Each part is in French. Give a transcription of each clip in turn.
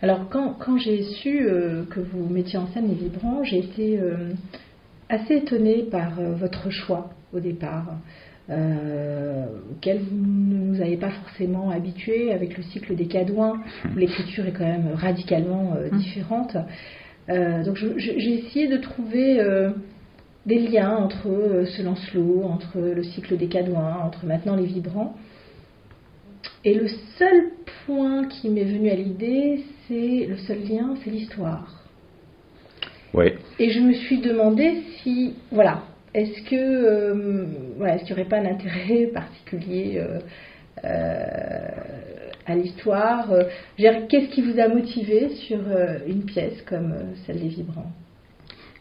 Alors quand, quand j'ai su euh, que vous mettiez en scène les vibrants, j'ai été euh, assez étonnée par euh, votre choix au départ, auquel vous ne nous avez pas forcément habitués avec le cycle des Cadouins, où l'écriture est quand même radicalement mmh. différente. donc j'ai essayé de trouver des liens entre ce Lancelot, entre le cycle des Cadouins, entre maintenant les vibrants. Et le seul point qui m'est venu à l'idée, c'est le seul lien, c'est l'histoire. Ouais. Et je me suis demandé si, voilà, est-ce que, euh, voilà, est-ce qu'il n'y aurait pas un intérêt particulier euh, euh, à l'histoire Qu'est-ce qui vous a motivé sur une pièce comme celle des Vibrants?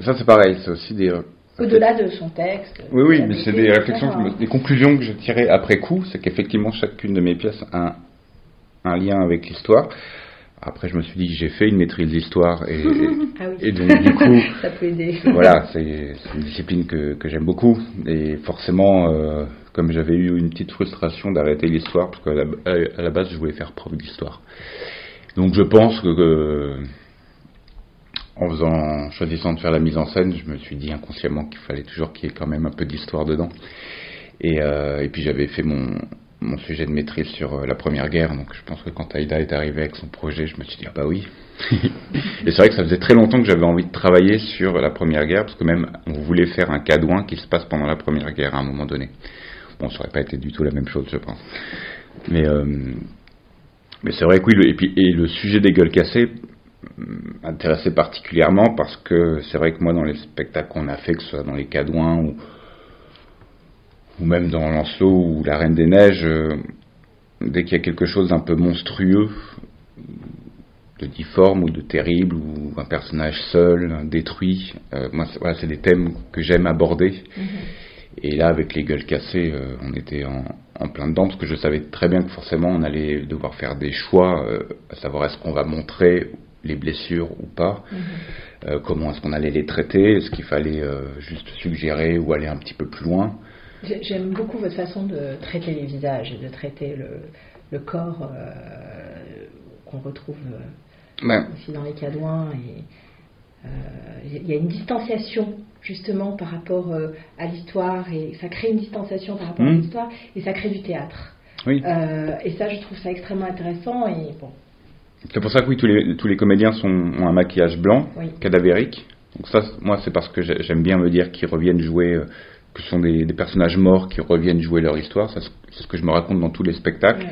Ça, c'est pareil, c'est aussi des au-delà de son texte. Oui, oui, mais c'est des réflexions, des conclusions que j'ai tirées après coup, c'est qu'effectivement chacune de mes pièces a un, lien avec l'histoire. Après, je me suis dit, j'ai fait une maîtrise d'histoire et, ah et, donc du coup, ça peut aider. voilà, c'est une discipline que, que j'aime beaucoup et forcément, euh, comme j'avais eu une petite frustration d'arrêter l'histoire parce qu'à la, à la base, je voulais faire preuve d'histoire. Donc, je pense que en faisant, choisissant de faire la mise en scène, je me suis dit inconsciemment qu'il fallait toujours qu'il y ait quand même un peu d'histoire dedans. Et, euh, et puis j'avais fait mon, mon sujet de maîtrise sur euh, la Première Guerre, donc je pense que quand Aïda est arrivée avec son projet, je me suis dit ah bah oui. et c'est vrai que ça faisait très longtemps que j'avais envie de travailler sur la Première Guerre, parce que même on voulait faire un cadouin qui se passe pendant la Première Guerre à un moment donné. Bon, ça aurait pas été du tout la même chose, je pense. Mais euh, mais c'est vrai que oui, et puis et le sujet des gueules cassées, intéressé particulièrement parce que c'est vrai que moi dans les spectacles qu'on a fait, que ce soit dans les Cadouins ou, ou même dans Lancelot ou La Reine des Neiges, euh, dès qu'il y a quelque chose d'un peu monstrueux, de difforme ou de terrible, ou un personnage seul, détruit, euh, moi voilà, c'est des thèmes que j'aime aborder. Mm-hmm. Et là, avec les gueules cassées, euh, on était en, en, plein dedans, parce que je savais très bien que forcément on allait devoir faire des choix, à savoir est-ce qu'on va montrer les blessures ou pas, mhm. euh, comment est-ce qu'on allait les traiter, est-ce qu'il fallait euh, juste suggérer ou aller un petit peu plus loin? J'aime beaucoup votre façon de traiter les visages et de traiter le, corps euh, qu'on retrouve aussi dans les cadouins. Il y a une distanciation justement par rapport à l'histoire et ça crée une distanciation par rapport à mhm. l'histoire et ça crée du théâtre. Oui. et ça, je trouve ça extrêmement intéressant. Et bon, c'est pour ça que oui, tous les, tous les comédiens sont, ont un maquillage blanc, cadavérique. Donc ça, moi, c'est parce que j'aime bien me dire qu'ils reviennent jouer, euh, que ce sont des, personnages morts qui reviennent jouer leur histoire. C'est ce que je me raconte dans tous les spectacles.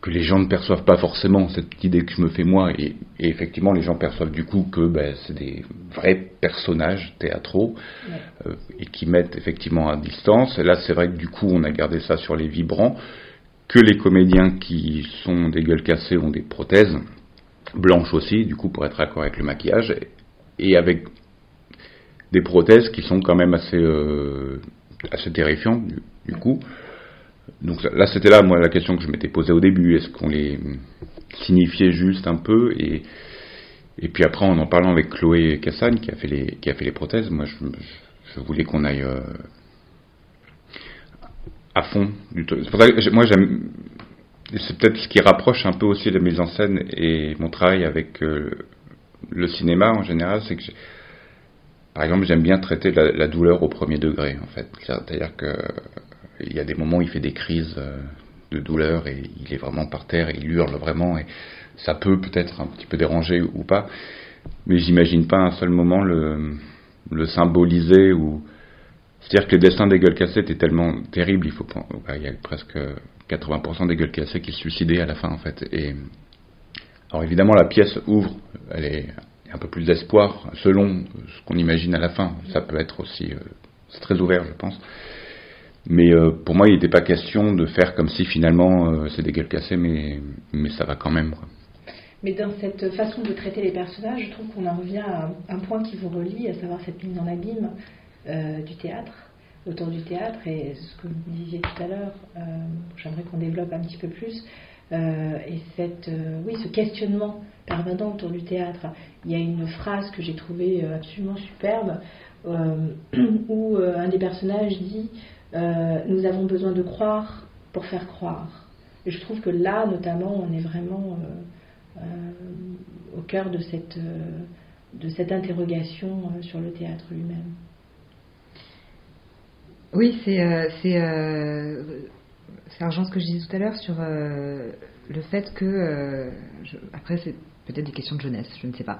Que les gens ne perçoivent pas forcément cette idée que je me fais moi. Et, effectivement, les gens perçoivent du coup que ben, c'est des vrais personnages théâtraux euh, et qui mettent effectivement à distance. Et là, c'est vrai que du coup, on a gardé ça sur les vibrants que les comédiens qui sont des gueules cassées ont des prothèses, blanches aussi, du coup, pour être d'accord avec le maquillage, et avec des prothèses qui sont quand même assez, euh, assez terrifiantes, du, coup. Donc là, c'était là, moi, la question que je m'étais posée au début. Est-ce qu'on les signifiait juste un peu et, puis après, en en parlant avec Chloé Cassagne, qui a fait les, qui a fait les prothèses, moi, je, voulais qu'on aille... Euh, à fond du tout. C'est moi j'aime. C'est peut-être ce qui rapproche un peu aussi la mise en scène et mon travail avec euh, le cinéma en général, c'est que par exemple j'aime bien traiter la, douleur au premier degré en fait. C'est-à-dire que il y a des moments où il fait des crises euh, de douleur et il est vraiment par terre et il hurle vraiment et ça peut peut-être un petit peu déranger ou pas, mais j'imagine pas un seul moment le, le symboliser ou c'est-à-dire que le destin des gueules cassées est tellement terrible, il faut y a presque 80% des gueules cassées qui se suicidaient à la fin en fait. Et alors évidemment la pièce ouvre, elle est un peu plus d'espoir selon ce qu'on imagine à la fin. Ça peut être aussi, euh, c'est très ouvert je pense. Mais euh, pour moi il n'était pas question de faire comme si finalement euh, c'est des gueules cassées, mais mais ça va quand même. Mais dans cette façon de traiter les personnages, je trouve qu'on en revient à un point qui vous relie, à savoir cette mise en abîme euh, du théâtre, autour du théâtre, et ce que vous disiez tout à l'heure, euh, j'aimerais qu'on développe un petit peu plus, euh, et cette, oui, ce questionnement permanent autour du théâtre. Il y a une phrase que j'ai trouvée absolument superbe, où un des personnages dit Nous avons besoin de croire pour faire croire. Et je trouve que là, notamment, on est vraiment au cœur de cette, de cette interrogation sur le théâtre lui-même. Oui, c'est c'est Argent ce que je disais tout à l'heure sur le fait que après c'est peut-être des questions de jeunesse, je ne sais pas.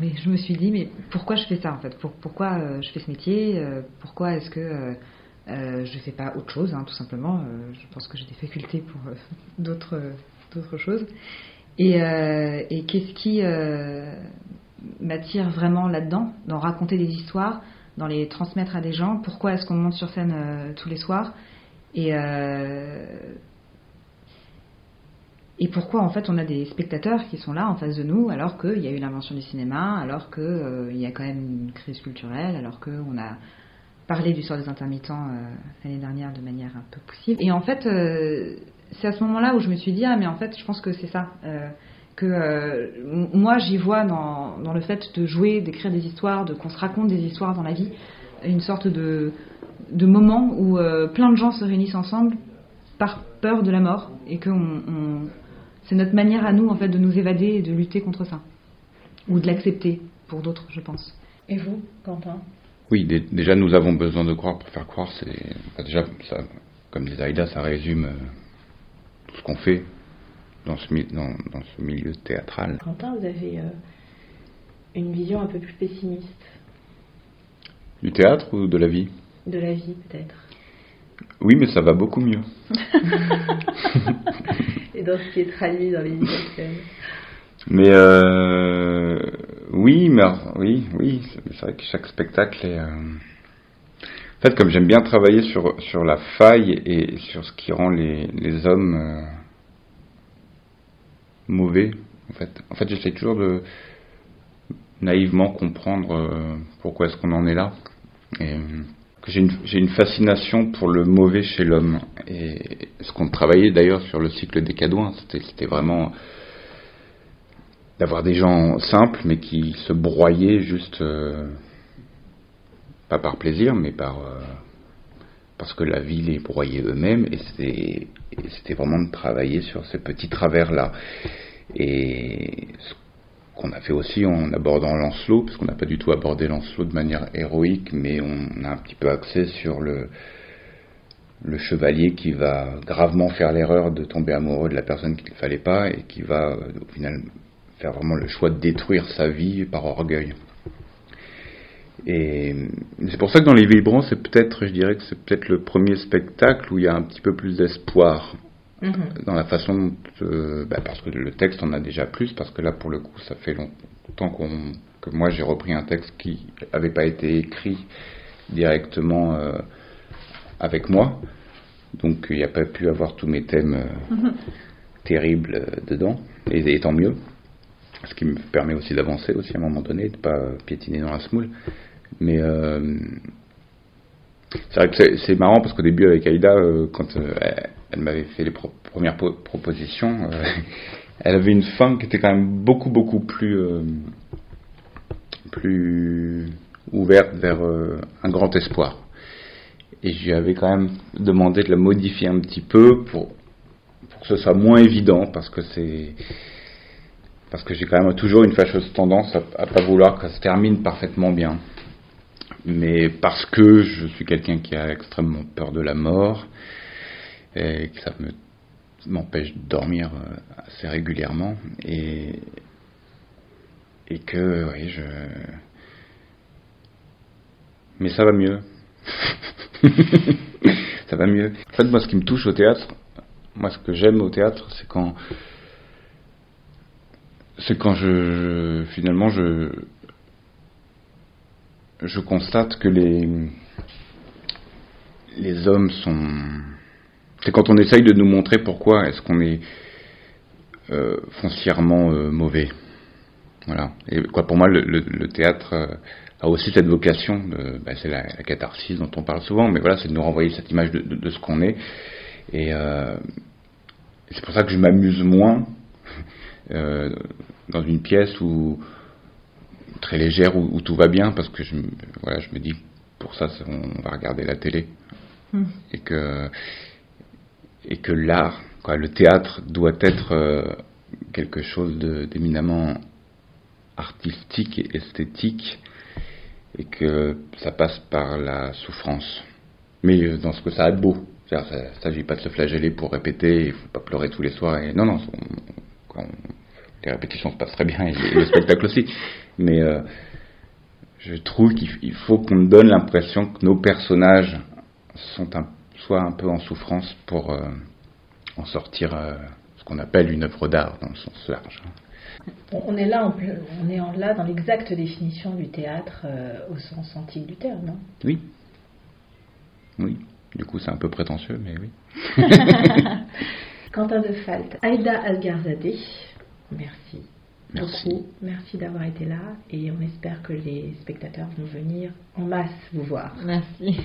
Mais je me suis dit, mais pourquoi je fais ça en fait? Pourquoi euh, je fais ce métier? Euh, Pourquoi est-ce que euh, je ne fais pas autre chose, hein, tout simplement? Je pense que j'ai des facultés pour d'autres, d'autres choses. Et, et qu'est-ce qui m'attire vraiment là-dedans? Dans raconter des histoires, dans les transmettre à des gens Pourquoi est-ce qu'on monte sur scène tous les soirs? Et et pourquoi en fait on a des spectateurs qui sont là en face de nous alors qu'il y a eu l'invention du cinéma, alors qu'il euh, y a quand même une crise culturelle, alors qu'on a parlé du sort des intermittents euh, l'année dernière de manière un peu poussive. Et en fait, euh, c'est à ce moment-là où je me suis dit, ah mais en fait je pense que c'est ça. Que moi j'y vois dans, dans, le fait de jouer, d'écrire des histoires, de qu'on se raconte des histoires dans la vie, une sorte de, de moment où plein de gens se réunissent ensemble par peur de la mort et on, c'est notre manière à nous en fait de nous évader et de lutter contre ça ou de l'accepter pour d'autres, je pense. Et vous, Quentin? Oui, déjà nous avons besoin de croire pour faire croire. C'est déjà ça, comme disait Aïda, ça résume euh, tout ce qu'on fait dans ce, dans, dans ce, milieu théâtral. Quentin, vous avez euh, une vision un peu plus pessimiste. Du théâtre ou de la vie? De la vie, peut-être. Oui, mais ça va beaucoup mieux. Et dans ce qui est traduit dans les scène. Mais euh, oui, mais oui, oui, c'est vrai que chaque spectacle est. Euh, en fait, comme j'aime bien travailler sur sur la faille et sur ce qui rend les les hommes euh, mauvais, en fait, en fait, j'essaie toujours de naïvement comprendre pourquoi est-ce qu'on en est là. Et j'ai une, une, fascination pour le mauvais chez l'homme. Et ce qu'on travaillait d'ailleurs sur le cycle des cadouins, c'était vraiment d'avoir des gens simples, mais qui se broyaient juste, euh, pas par plaisir, mais par euh, parce que la vie les broyait eux-mêmes. Et c'était vraiment de travailler sur ces petits travers-là. Et ce qu'on a fait aussi en abordant Lancelot, parce qu'on n'a pas du tout abordé Lancelot de manière héroïque, mais on a un petit peu axé sur le, le chevalier qui va gravement faire l'erreur de tomber amoureux de la personne qu'il ne fallait pas et qui va au final faire vraiment le choix de détruire sa vie par orgueil. Et c'est pour ça que dans Les Vibrants, c'est peut-être, je dirais que c'est peut-être le premier spectacle où il y a un petit peu plus d'espoir. Mhm. dans la façon de, bah, parce que le texte en a déjà plus, parce que là pour le coup ça fait longtemps qu'on, que moi j'ai repris un texte qui n'avait pas été écrit directement euh, avec moi, donc il n'y a pas pu avoir tous mes thèmes euh, mhm. terribles euh, dedans, et, tant mieux, ce qui me permet aussi d'avancer aussi à un moment donné, de pas piétiner dans la smoule, mais c'est vrai que c'est marrant parce qu'au début avec Aïda, quand elle m'avait fait les premières propositions, euh, elle avait une fin qui était quand même beaucoup beaucoup plus euh, plus ouverte vers euh, un grand espoir. Et je lui avais quand même demandé de la modifier un petit peu pour, pour que ce soit moins évident parce que c'est parce que j'ai quand même toujours une fâcheuse tendance à, à pas vouloir que ça se termine parfaitement bien. Mais parce que je suis quelqu'un qui a extrêmement peur de la mort, et que ça m'empêche de dormir euh, assez régulièrement et, et que oui je mais ça va mieux. Ça va mieux. En fait moi ce qui me touche au théâtre moi ce que j'aime au théâtre c'est quand c'est quand je, finalement je je constate que les les hommes sont c'est quand on essaye de nous montrer pourquoi est-ce qu'on est, euh, foncièrement euh, mauvais. Voilà. Et quoi, pour moi, le, théâtre euh, a aussi cette vocation, bah, c'est la, catharsis dont on parle souvent, mais voilà, c'est de nous renvoyer cette image de, ce qu'on est. Et c'est pour ça que je m'amuse moins dans une pièce où très légère où, tout va bien, parce que je, voilà, je me dis pour ça, on va regarder la télé. Hmm. Et que et que l'art, quoi, le théâtre doit être euh, quelque chose d'éminemment artistique et esthétique et que ça passe par la souffrance. Mais euh, dans ce que ça a de beau. Il ne s'agit pas de se flageller pour répéter, il ne faut pas pleurer tous les soirs. Et... Non, non, les répétitions se passent très bien et le spectacle aussi. Mais euh, je trouve qu'il faut qu'on donne l'impression que nos personnages sont un, soient un peu en souffrance pour euh, en sortir ce qu'on appelle une œuvre d'art dans le sens large. On est là, on est là dans l'exacte définition du théâtre au sens antique du terme, non? Oui, oui, du coup c'est un peu prétentieux, mais oui. Quentin de Falt, Aïda Algarzadeh, merci. Merci. Beaucoup. Merci d'avoir été là et on espère que les spectateurs vont venir en masse vous voir. Merci.